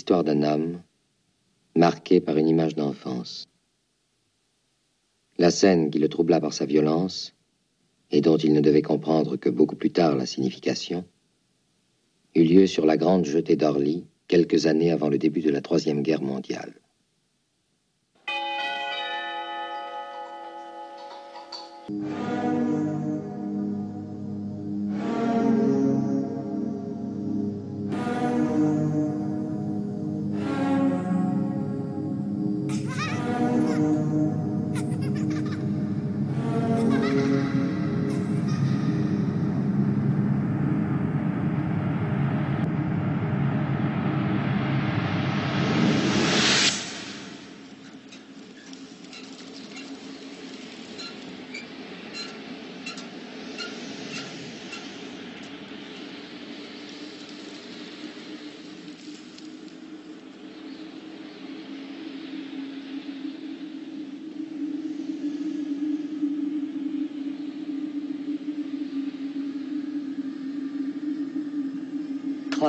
L'histoire d'un homme marqué par une image d'enfance. La scène qui le troubla par sa violence, et dont il ne devait comprendre que beaucoup plus tard la signification, eut lieu sur la grande jetée d'Orly quelques années avant le début de la Troisième Guerre mondiale.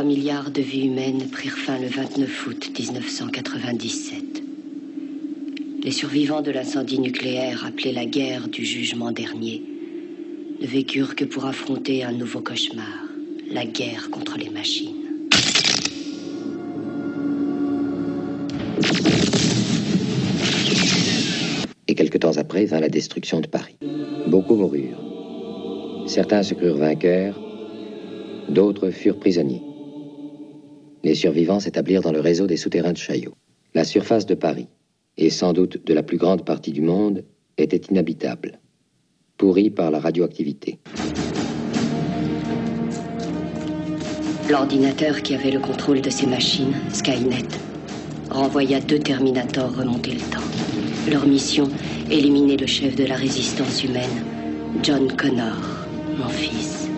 3 milliards de vies humaines prirent fin le 29 août 1997. Les survivants de l'incendie nucléaire appelé la guerre du jugement dernier ne vécurent que pour affronter un nouveau cauchemar, la guerre contre les machines. Et quelque temps après vint la destruction de Paris. Beaucoup moururent. Certains se crurent vainqueurs, d'autres furent prisonniers. Les survivants s'établirent dans le réseau des souterrains de Chaillot. La surface de Paris, et sans doute de la plus grande partie du monde, était inhabitable, pourrie par la radioactivité. L'ordinateur qui avait le contrôle de ces machines, Skynet, renvoya deux Terminators remonter le temps. Leur mission, éliminer le chef de la résistance humaine, John Connor, mon fils.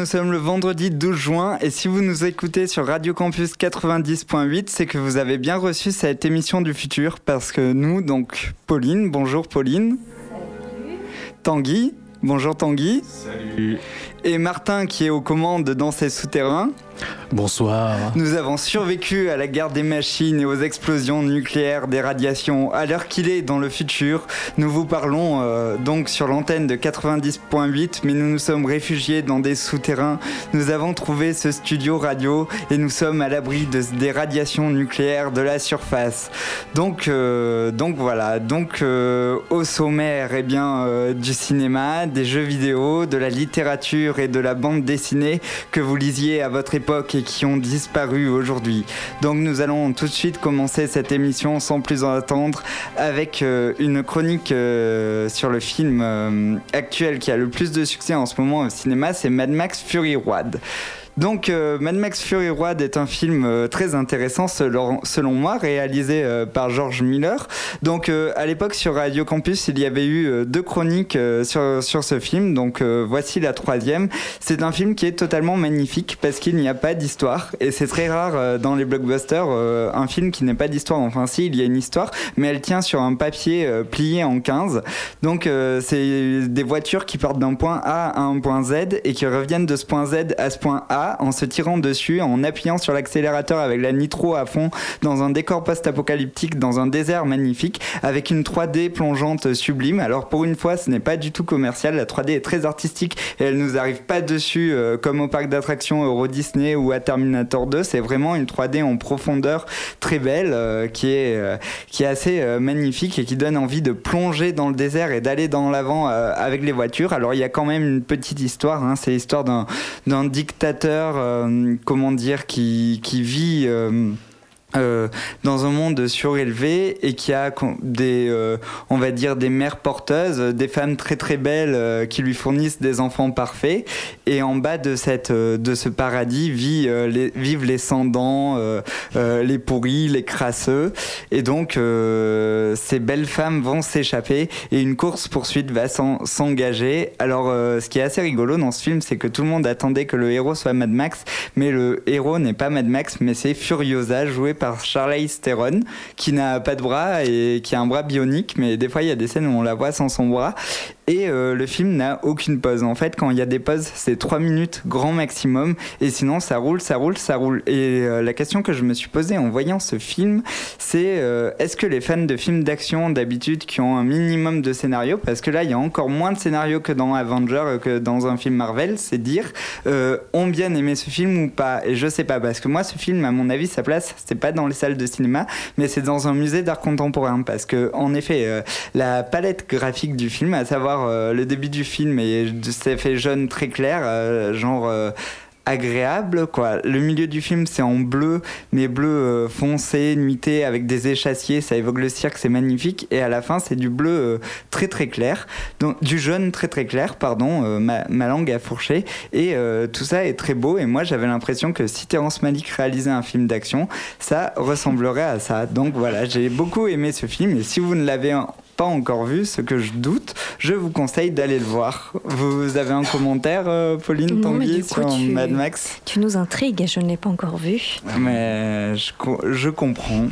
Nous sommes le vendredi 12 juin et si vous nous écoutez sur Radio Campus 90.8, c'est que vous avez bien reçu cette émission du futur parce que nous, donc Pauline, bonjour Pauline. Salut. Tanguy, bonjour Tanguy. Salut. Et Martin qui est aux commandes dans ces souterrains. Bonsoir. Nous avons survécu à la guerre des machines et aux explosions nucléaires des radiations. À l'heure qu'il est dans le futur, nous vous parlons euh, donc sur l'antenne de 90.8, mais nous nous sommes réfugiés dans des souterrains. Nous avons trouvé ce studio radio et nous sommes à l'abri de, des radiations nucléaires de la surface. Donc, euh, donc voilà. Donc euh, au sommaire, eh bien du cinéma, des jeux vidéo, de la littérature et de la bande dessinée que vous lisiez à votre époque et qui ont disparu aujourd'hui. Donc nous allons tout de suite commencer cette émission sans plus en attendre avec euh, une chronique euh, sur le film euh, actuel qui a le plus de succès en ce moment au cinéma, c'est Mad Max Fury Road. Donc, euh, Mad Max Fury Road est un film euh, très intéressant selon, moi, réalisé euh, par George Miller. Donc, à l'époque sur Radio Campus, il y avait eu deux chroniques sur, sur ce film. Donc, voici la troisième. C'est un film qui est totalement magnifique parce qu'il n'y a pas d'histoire et c'est très rare dans les blockbusters un film qui n'est pas d'histoire. Enfin, si, il y a une histoire, mais elle tient sur un papier plié en 15. Donc, c'est des voitures qui partent d'un point A à un point Z et qui reviennent de ce point Z à ce point A en se tirant dessus, en appuyant sur l'accélérateur avec la nitro à fond dans un décor post-apocalyptique, dans un désert magnifique, avec une 3D plongeante sublime. Alors pour une fois, ce n'est pas du tout commercial, la 3D est très artistique et elle nous arrive pas dessus euh, comme au parc d'attractions Euro Disney ou à Terminator 2. C'est vraiment une 3D en profondeur très belle euh, qui, est, euh, qui est assez magnifique et qui donne envie de plonger dans le désert et d'aller dans l'avant avec les voitures. Alors il y a quand même une petite histoire, hein. c'est l'histoire d'un dictateur euh, comment dire, qui, qui vit euh, euh, dans un monde surélevé et qui a des, euh, on va dire, des mères porteuses, des femmes très très belles euh, qui lui fournissent des enfants parfaits. Et en bas de, cette, de ce paradis vit, les, vivent les sans-dents, les pourris, les crasseux. Et donc, ces belles femmes vont s'échapper et une course-poursuite va s'engager. Alors, ce qui est assez rigolo dans ce film, c'est que tout le monde attendait que le héros soit Mad Max, mais le héros n'est pas Mad Max, mais c'est Furiosa, joué par Charlize Theron, qui n'a pas de bras et qui a un bras bionique, mais des fois il y a des scènes où on la voit sans son bras. Et euh, le film n'a aucune pause. En fait, quand il y a des pauses, c'est 3 minutes grand maximum. Et sinon, ça roule, ça roule, ça roule. Et euh, la question que je me suis posée en voyant ce film, c'est euh, est-ce que les fans de films d'action d'habitude qui ont un minimum de scénario, parce que là, il y a encore moins de scénario que dans Avenger, que dans un film Marvel, c'est dire, ont bien aimé ce film ou pas? Et je sais pas, parce que moi, ce film, à mon avis, sa place, c'est pas dans les salles de cinéma, mais c'est dans un musée d'art contemporain. Parce que, en effet, la palette graphique du film, à savoir euh, le début du film et c'est fait jaune très clair, euh, genre euh, agréable quoi. Le milieu du film c'est en bleu, mais bleu foncé, nuité avec des échassiers, ça évoque le cirque, c'est magnifique. Et à la fin c'est du bleu très très clair, donc du jaune très très clair, pardon, ma, ma, langue a fourché. Et tout ça est très beau. Et moi j'avais l'impression que si Terrence Malick réalisait un film d'action, ça ressemblerait à ça. Donc voilà, j'ai beaucoup aimé ce film. Et si vous ne l'avez encore vu, ce que je doute, je vous conseille d'aller le voir. Vous avez un commentaire, euh, Pauline Tanguy, sur Mad Max Tu nous intrigues, je ne l'ai pas encore vu. Mais je, je comprends.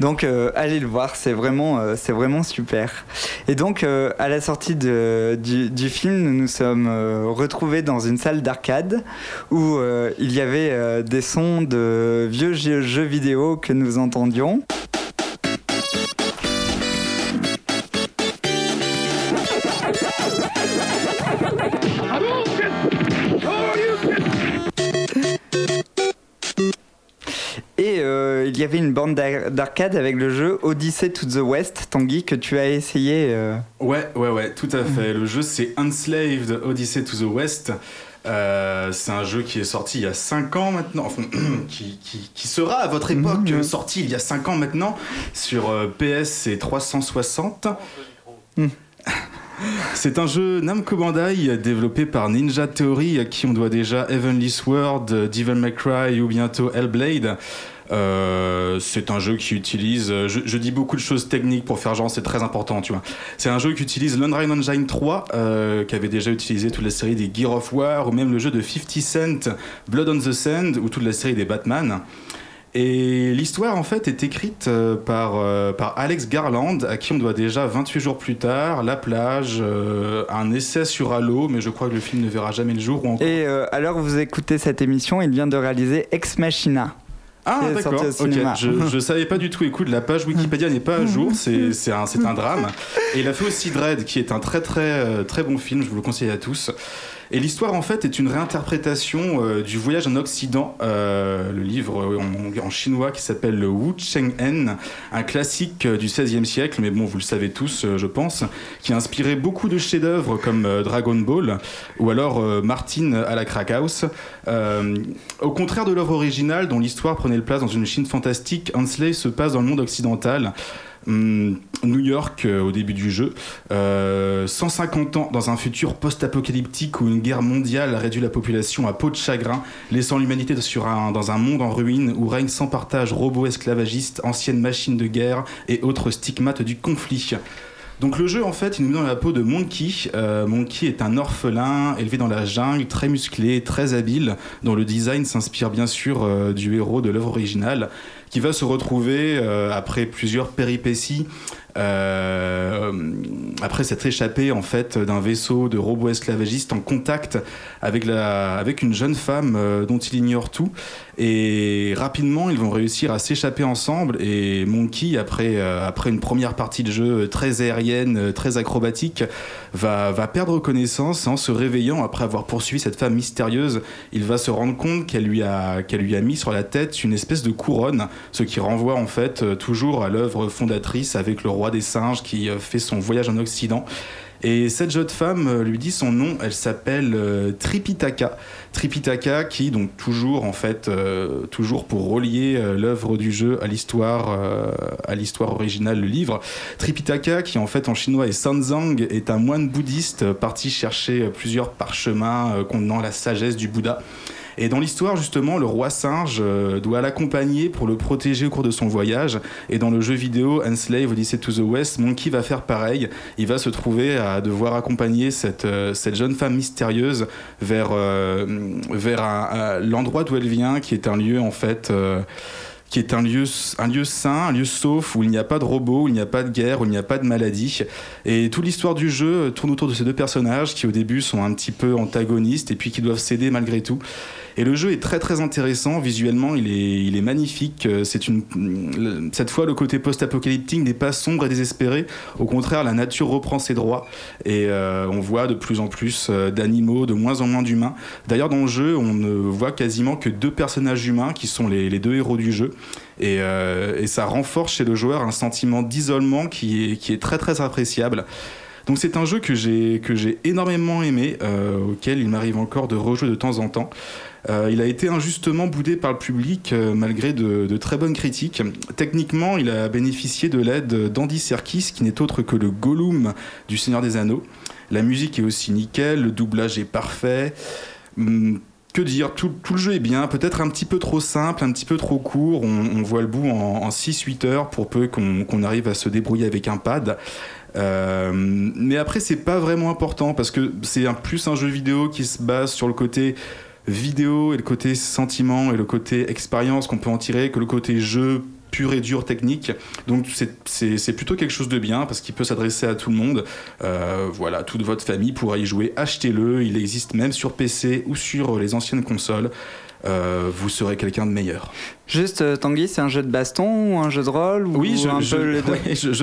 Donc euh, allez le voir, c'est vraiment, euh, c'est vraiment super. Et donc à la sortie de, du, du, film, nous nous sommes retrouvés dans une salle d'arcade où il y avait des sons de vieux jeux vidéo que nous entendions. Y avait une bande d'arcade avec le jeu Odyssey to the West, Tanguy, que tu as essayé. Euh. Ouais, ouais, ouais, tout à fait. Le jeu, c'est Enslaved Odyssey to the West. Euh, c'est un jeu qui est sorti il y a 5 ans maintenant, enfin, qui, qui, sera à votre époque mmh. sorti il y a 5 ans maintenant sur euh, PS et 360. Mmh. C'est un jeu Namco Bandai développé par Ninja Theory à qui on doit déjà Heavenly Sword, Devil May Cry ou bientôt Hellblade. Euh, c'est un jeu qui utilise, je, dis beaucoup de choses techniques pour faire genre c'est très important, tu vois. C'est un jeu qui utilise l'Unreal Engine 3, euh, qui avait déjà utilisé toute la série des Gear of War, ou même le jeu de 50 Cent, Blood on the Sand, ou toute la série des Batman. Et l'histoire, en fait, est écrite euh, par, par Alex Garland, à qui on doit déjà 28 jours plus tard, La plage, un essai sur Halo, mais je crois que le film ne verra jamais le jour. Et alors vous écoutez cette émission, il vient de réaliser Ex Machina. Ah d'accord, ok. Je, je savais pas du tout. Écoute, la page Wikipédia n'est pas à jour, c'est un, un drame. Et il a fait aussi Dread, qui est un très très euh, très bon film, je vous le conseille à tous. Et l'histoire, en fait, est une réinterprétation euh, du Voyage en Occident, euh, le livre en, chinois qui s'appelle le Wu Cheng En, un classique euh, du XVIe siècle, mais bon, vous le savez tous, je pense, qui a inspiré beaucoup de chefs-d'œuvre comme Dragon Ball ou alors Martin à la Crackhouse. au contraire de l'œuvre originale, dont l'histoire prenait le place dans une Chine fantastique, Hansley se passe dans le monde occidental. Hum, New York euh, au début du jeu, 150 euh, ans dans un futur post-apocalyptique où une guerre mondiale réduit la population à peau de chagrin, laissant l'humanité dans un monde en ruine où règne sans partage robots esclavagistes, anciennes machines de guerre et autres stigmates du conflit. Donc le jeu en fait il nous met dans la peau de Monkey. Euh, Monkey est un orphelin élevé dans la jungle, très musclé, très habile, dont le design s'inspire bien sûr du héros de l'œuvre originale qui va se retrouver euh, après plusieurs péripéties euh, après s'être échappé en fait d'un vaisseau de robots esclavagistes en contact avec, une jeune femme euh, dont il ignore tout. Et rapidement, ils vont réussir à s'échapper ensemble. Et Monkey, après, euh, après une première partie de jeu très aérienne, très acrobatique, va, va perdre connaissance en se réveillant après avoir poursuivi cette femme mystérieuse. Il va se rendre compte qu'elle lui, a, qu'elle lui a mis sur la tête une espèce de couronne, ce qui renvoie en fait toujours à l'œuvre fondatrice avec le roi des singes qui euh, fait son voyage en Occident. Et cette jeune femme lui dit son nom, elle s'appelle Tripitaka. Tripitaka qui, donc toujours en fait, toujours pour relier l'œuvre du jeu à l'histoire, à l'histoire originale, le livre, Tripitaka qui en fait en chinois est Sanzang, est un moine bouddhiste parti chercher plusieurs parchemins contenant la sagesse du Bouddha. Et dans l'histoire, justement, le roi singe euh, doit l'accompagner pour le protéger au cours de son voyage. Et dans le jeu vidéo Enslave Odyssey to the West, Monkey va faire pareil. Il va se trouver à devoir accompagner cette, euh, cette jeune femme mystérieuse vers, euh, vers l'endroit d'où elle vient, qui est un lieu, en fait qui est un lieu, un lieu sain, un lieu sauf, où il n'y a pas de robots, où il n'y a pas de guerre, où il n'y a pas de maladie. Et toute l'histoire du jeu tourne autour de ces deux personnages qui au début sont un petit peu antagonistes et puis qui doivent céder malgré tout. Et le jeu est très très intéressant, visuellement il est, il est magnifique. Euh, c'est une, cette fois le côté post-apocalyptique n'est pas sombre et désespéré, au contraire la nature reprend ses droits et euh, on voit de plus en plus euh, d'animaux, de moins en moins d'humains. D'ailleurs dans le jeu on ne voit quasiment que deux personnages humains qui sont les, deux héros du jeu. Et, et, ça renforce chez le joueur un sentiment d'isolement qui est, qui est très très appréciable. Donc c'est un jeu que j'ai que j'ai énormément aimé, auquel il m'arrive encore de rejouer de temps en temps. Euh, il a été injustement boudé par le public euh, malgré de, très bonnes critiques. Techniquement, il a bénéficié de l'aide d'Andy Serkis, qui n'est autre que le Gollum du Seigneur des Anneaux. La musique est aussi nickel, le doublage est parfait. Hum, que dire, tout, le jeu est bien, peut-être un petit peu trop simple, un petit peu trop court. On, voit le bout en, 6-8 heures pour peu qu'on arrive à se débrouiller avec un pad. Euh, mais après, c'est pas vraiment important parce que c'est plus un jeu vidéo qui se base sur le côté vidéo et le côté sentiment et le côté expérience qu'on peut en tirer que le côté jeu pur et dur technique. Donc c'est plutôt quelque chose de bien parce qu'il peut s'adresser à tout le monde. Euh, voilà, toute votre famille pourra y jouer. Achetez-le. Il existe même sur PC ou sur les anciennes consoles. Euh, vous serez quelqu'un de meilleur. Juste, euh, Tanguy, c'est un jeu de baston ou un jeu de rôle Oui, je, je,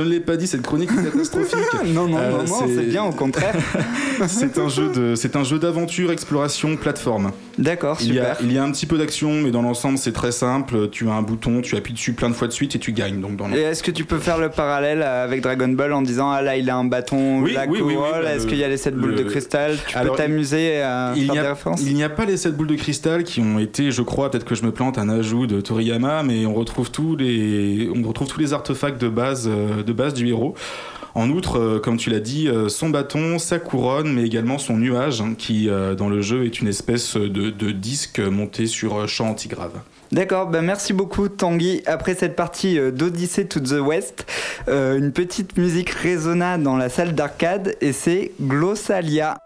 ne l'ai pas dit, cette chronique est catastrophique. non, non, non, non c'est bien, au contraire. c'est un jeu un d'aventure, exploration, plateforme. D'accord, super. Il y, a, un petit peu d'action, mais dans l'ensemble, c'est très simple. Tu as un bouton, tu appuies dessus plein de fois de suite et tu gagnes. Donc dans et est-ce que tu peux faire le parallèle avec Dragon Ball en disant ah là il a un bâton, oui, oui, oui, bah, Est-ce qu'il y a les 7 boules de cristal? Tu peux t'amuser à il faire des références? Il n'y a pas les 7 boules de cristal qui ont été, je crois, peut-être que je me plante, un ajout de Mais on retrouve tous les, on retrouve tous les artefacts de base, euh, de base du héros. En outre, euh, comme tu l'as dit, euh, son bâton, sa couronne, mais également son nuage, hein, qui dans le jeu est une espèce de, disque monté sur champ antigrave. D'accord, ben merci beaucoup Tanguy. Après cette partie d'Odyssée to the West, une petite musique résonna dans la salle d'arcade et c'est Glossalia.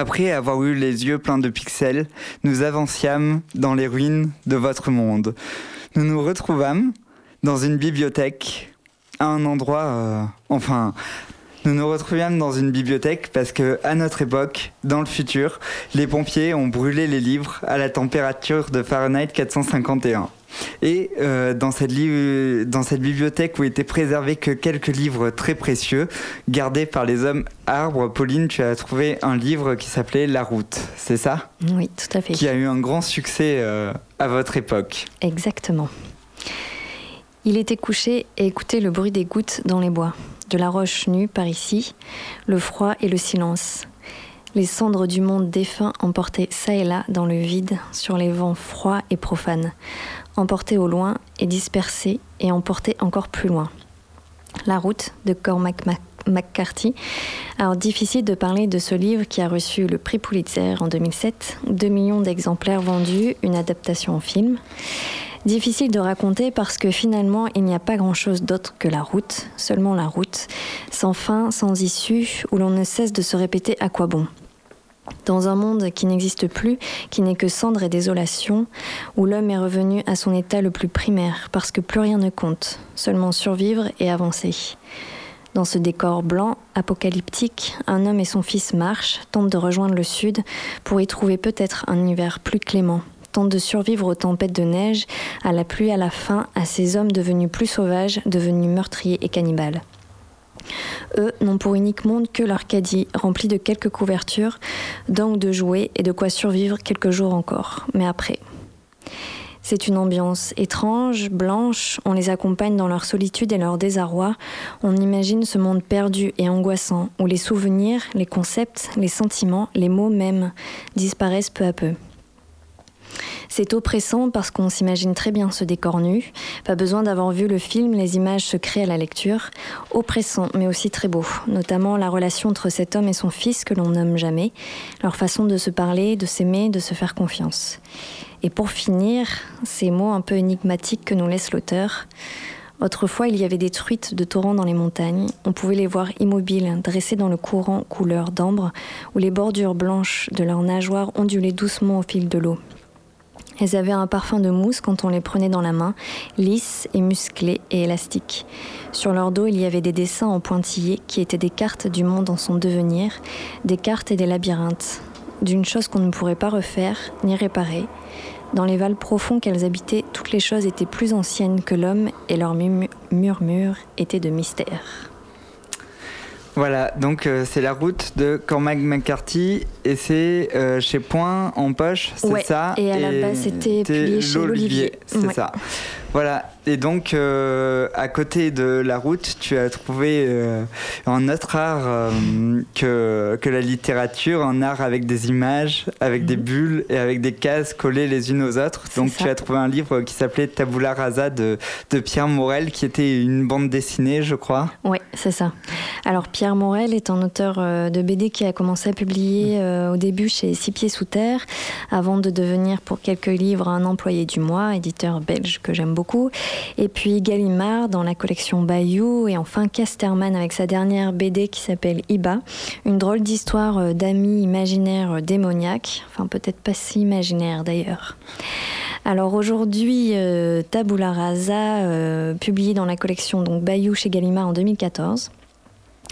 Après avoir eu les yeux pleins de pixels, nous avancions dans les ruines de votre monde. Nous nous retrouvâmes dans une bibliothèque, à un endroit, euh, enfin, nous nous retrouvâmes dans une bibliothèque parce que, à notre époque, dans le futur, les pompiers ont brûlé les livres à la température de Fahrenheit 451. Et euh, dans, cette dans cette bibliothèque où étaient préservés que quelques livres très précieux, gardés par les hommes arbres, Pauline, tu as trouvé un livre qui s'appelait La route, c'est ça? Oui, tout à fait. Qui a eu un grand succès euh, à votre époque. Exactement. Il était couché et écoutait le bruit des gouttes dans les bois, de la roche nue par ici, le froid et le silence. Les cendres du monde défunt emportées çà et là dans le vide sur les vents froids et profanes emporté au loin et dispersé et emporté encore plus loin. La route de Cormac McCarthy. Alors difficile de parler de ce livre qui a reçu le prix Pulitzer en 2007, 2 millions d'exemplaires vendus, une adaptation en film. Difficile de raconter parce que finalement il n'y a pas grand-chose d'autre que la route, seulement la route, sans fin, sans issue, où l'on ne cesse de se répéter à quoi bon. Dans un monde qui n'existe plus, qui n'est que cendre et désolation, où l'homme est revenu à son état le plus primaire, parce que plus rien ne compte, seulement survivre et avancer. Dans ce décor blanc, apocalyptique, un homme et son fils marchent, tentent de rejoindre le sud pour y trouver peut-être un hiver plus clément, tentent de survivre aux tempêtes de neige, à la pluie à la faim, à ces hommes devenus plus sauvages, devenus meurtriers et cannibales. Eux n'ont pour unique monde que leur caddie rempli de quelques couvertures, d'angles de jouets et de quoi survivre quelques jours encore. Mais après. C'est une ambiance étrange, blanche, on les accompagne dans leur solitude et leur désarroi, on imagine ce monde perdu et angoissant, où les souvenirs, les concepts, les sentiments, les mots même disparaissent peu à peu. C'est oppressant parce qu'on s'imagine très bien ce décor nu. Pas besoin d'avoir vu le film, les images se créent à la lecture. Oppressant, mais aussi très beau. Notamment la relation entre cet homme et son fils que l'on nomme jamais. Leur façon de se parler, de s'aimer, de se faire confiance. Et pour finir, ces mots un peu énigmatiques que nous laisse l'auteur. Autrefois, il y avait des truites de torrents dans les montagnes. On pouvait les voir immobiles, dressées dans le courant couleur d'ambre, où les bordures blanches de leurs nageoires ondulaient doucement au fil de l'eau. Elles avaient un parfum de mousse quand on les prenait dans la main, lisses et musclées et élastiques. Sur leur dos, il y avait des dessins en pointillés qui étaient des cartes du monde en son devenir, des cartes et des labyrinthes, d'une chose qu'on ne pourrait pas refaire ni réparer. Dans les vals profonds qu'elles habitaient, toutes les choses étaient plus anciennes que l'homme et leurs murmures étaient de mystère. Voilà, donc euh, c'est la route de Cormac McCarthy et c'est euh, chez Point en poche, c'est ça Et à la base c'était chez l'Olivier. C'est ça. Voilà, et donc euh, à côté de la route, tu as trouvé euh, un autre art euh, que, que la littérature, un art avec des images, avec des mhm. bulles et avec des cases collées les unes aux autres. Donc tu as trouvé un livre qui s'appelait Tabula Rasa de, de, Pierre Morel, qui était une bande dessinée, je crois. Oui, c'est ça. Alors Pierre Morel est un auteur de BD qui a commencé à publier au début chez Six Pieds Sous Terre, avant de devenir pour quelques livres un employé du mois, éditeur belge que j'aime beaucoup Et puis Gallimard dans la collection Bayou. Et enfin Casterman avec sa dernière BD qui s'appelle Iba. Une drôle d'histoire euh, d'amis imaginaires démoniaques. Enfin, peut-être pas si imaginaires d'ailleurs. Alors aujourd'hui, euh, Tabula euh, publié dans la collection donc Bayou chez Gallimard en 2014.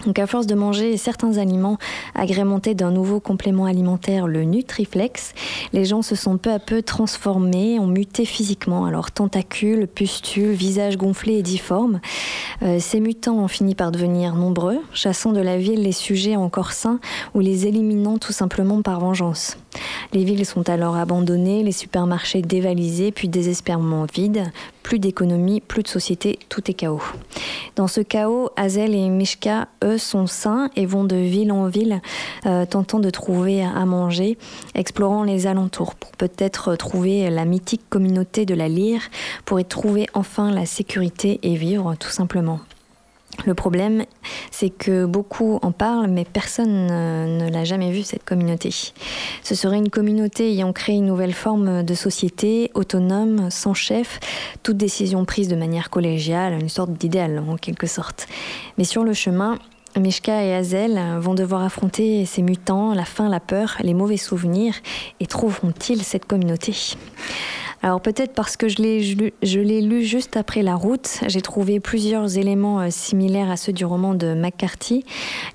Donc à force de manger certains aliments agrémentés d'un nouveau complément alimentaire, le Nutriflex, les gens se sont peu à peu transformés, ont muté physiquement. Alors tentacules, pustules, visages gonflés et difformes. Euh, ces mutants ont fini par devenir nombreux, chassant de la ville les sujets encore sains ou les éliminant tout simplement par vengeance. Les villes sont alors abandonnées, les supermarchés dévalisés, puis désespérément vides. Plus d'économie, plus de société, tout est chaos. Dans ce chaos, Hazel et Mishka, eux, sont sains et vont de ville en ville, euh, tentant de trouver à manger, explorant les alentours pour peut-être trouver la mythique communauté de la lyre, pour y trouver enfin la sécurité et vivre tout simplement. Le problème, c'est que beaucoup en parlent, mais personne ne l'a jamais vu, cette communauté. Ce serait une communauté ayant créé une nouvelle forme de société, autonome, sans chef, toute décision prise de manière collégiale, une sorte d'idéal en quelque sorte. Mais sur le chemin, Mishka et Hazel vont devoir affronter ces mutants, la faim, la peur, les mauvais souvenirs, et trouveront-ils cette communauté? Alors peut-être parce que je l'ai lu juste après la route, j'ai trouvé plusieurs éléments euh, similaires à ceux du roman de McCarthy.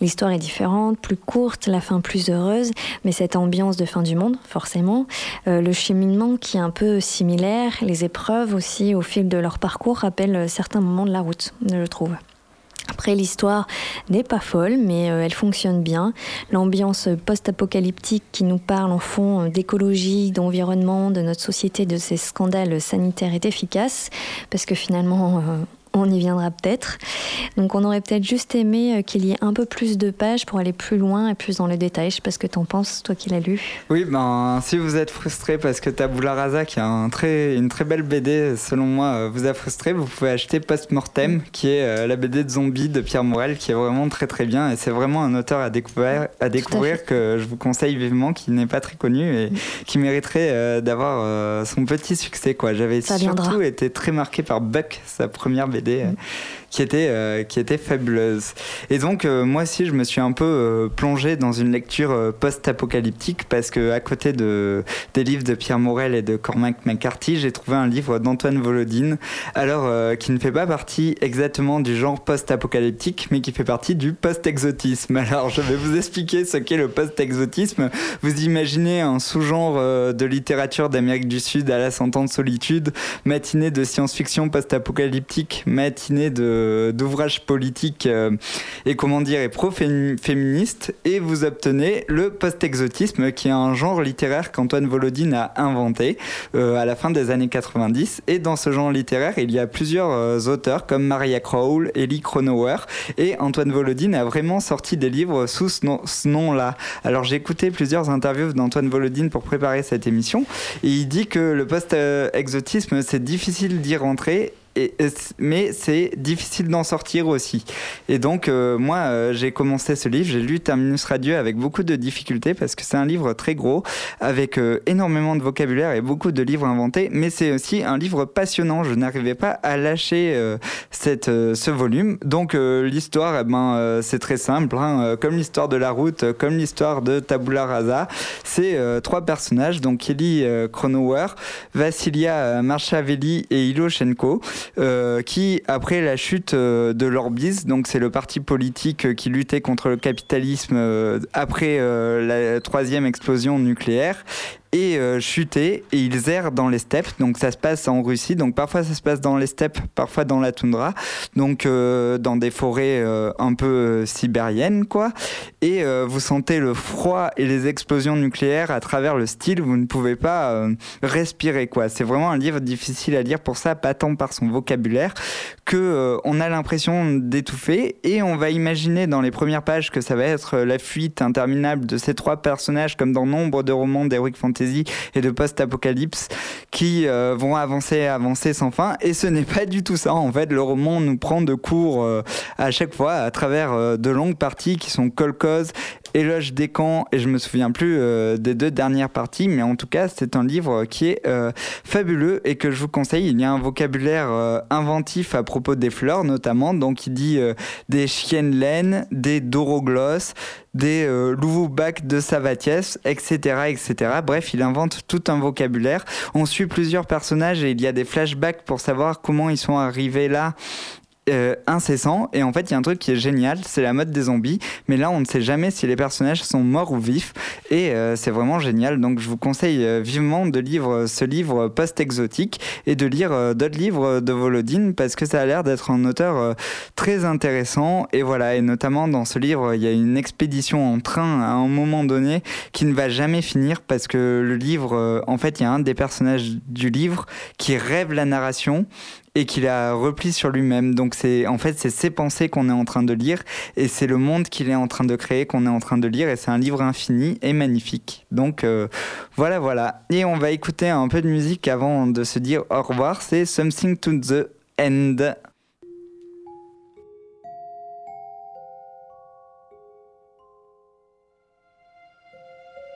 L'histoire est différente, plus courte, la fin plus heureuse, mais cette ambiance de fin du monde, forcément. Euh, le cheminement qui est un peu similaire, les épreuves aussi au fil de leur parcours rappellent euh, certains moments de la route, je trouve. Après, l'histoire n'est pas folle, mais euh, elle fonctionne bien. L'ambiance post-apocalyptique qui nous parle en fond euh, d'écologie, d'environnement, de notre société, de ces scandales sanitaires est efficace, parce que finalement, euh, on y viendra peut-être. Donc on aurait peut-être juste aimé euh, qu'il y ait un peu plus de pages pour aller plus loin et plus dans le détail. Je sais pas ce que tu en penses, toi qui l'as lu. Oui, ben si vous êtes frustré parce que Tabula Rasa, qui a un très, une très belle BD, selon moi, euh, vous a frustré, vous pouvez acheter Post-Mortem, qui est euh, la BD de zombie de Pierre Morel, qui est vraiment très très bien. Et c'est vraiment un auteur à découvrir, à découvrir que je vous conseille vivement, qui n'est pas très connu et qui mériterait d'avoir son petit succès. J'avais surtout été très marqué par Buck, sa première BD Mm. Qui était, euh, qui était fabuleuse. Et donc, euh, moi aussi, je me suis un peu euh, plongé dans une lecture post-apocalyptique parce que, à côté de, des livres de Pierre Morel et de Cormac McCarthy, j'ai trouvé un livre d'Antoine Volodine, alors qui ne fait pas partie exactement du genre post-apocalyptique, mais qui fait partie du post-exotisme. Alors, je vais vous expliquer ce qu'est le post-exotisme. Vous imaginez un sous-genre de littérature d'Amérique du Sud à la cent de solitude, matinée de science-fiction post-apocalyptique, matinée de d'ouvrages politiques euh, et comment dire et pro-féministes et vous obtenez le post-exotisme qui est un genre littéraire qu'Antoine Volodine a inventé euh, à la fin des années 90 et dans ce genre littéraire il y a plusieurs euh, auteurs comme Maria Crowell, Ellie Cronauer et Antoine Volodine a vraiment sorti des livres sous ce nom-là. Alors j'ai écouté plusieurs interviews d'Antoine Volodine pour préparer cette émission et il dit que le post-exotisme c'est difficile d'y rentrer mais c'est difficile d'en sortir aussi. Et donc, euh, moi, euh, j'ai commencé ce livre, j'ai lu Terminus Radieux avec beaucoup de difficultés parce que c'est un livre très gros, avec euh, énormément de vocabulaire et beaucoup de livres inventés, mais c'est aussi un livre passionnant. Je n'arrivais pas à lâcher cette, ce volume. Donc, l'histoire, eh ben, c'est très simple, hein. comme l'histoire de la route, comme l'histoire de Tabula Rasa. C'est trois personnages, donc Kelly Kronauer, Vassilia Marchavelli et Iloshenko. Euh, qui, après la chute euh, de l'Orbis, donc c'est le parti politique euh, qui luttait contre le capitalisme après la troisième explosion nucléaire, et euh, chuter et ils errent dans les steppes. Donc ça se passe en Russie. Donc parfois ça se passe dans les steppes, parfois dans la toundra. Donc euh, dans des forêts euh, un peu sibériennes quoi. Et vous sentez le froid et les explosions nucléaires à travers le style. Vous ne pouvez pas respirer quoi. C'est vraiment un livre difficile à lire pour ça, pas tant par son vocabulaire que on a l'impression d'étouffer et on va imaginer dans les premières pages que ça va être la fuite interminable de ces trois personnages comme dans nombre de romans d'heroic fantasy et de post-apocalypse qui euh, vont avancer, avancer sans fin. Et ce n'est pas du tout ça. En fait, le roman nous prend de cours euh, à chaque fois à travers euh, de longues parties qui sont colcoses Éloge des camps et je me souviens plus des deux dernières parties, mais en tout cas c'est un livre qui est fabuleux et que je vous conseille. Il y a un vocabulaire inventif à propos des fleurs notamment, donc il dit des chiennes laines, des doroglosses, des euh, de Savatiès, etc., etc. Bref, il invente tout un vocabulaire. On suit plusieurs personnages et il y a des flashbacks pour savoir comment ils sont arrivés là euh, incessant. Et en fait, il y a un truc qui est génial, c'est la mode des zombies. Mais là, on ne sait jamais si les personnages sont morts ou vifs. Et euh, c'est vraiment génial. Donc, je vous conseille euh, vivement de lire ce livre post-exotique et de lire d'autres livres de Volodine parce que ça a l'air d'être un auteur très intéressant. Et voilà, et notamment dans ce livre, il y a une expédition en train à un moment donné qui ne va jamais finir parce que le livre, en fait, il y a un des personnages du livre qui rêve la narration et qu'il a repli sur lui-même. Donc c'est en fait c'est ses pensées qu'on est en train de lire et c'est le monde qu'il est en train de créer qu'on est en train de lire et c'est un livre infini et magnifique. Donc euh, voilà voilà. Et on va écouter un peu de musique avant de se dire au revoir. C'est Something to the End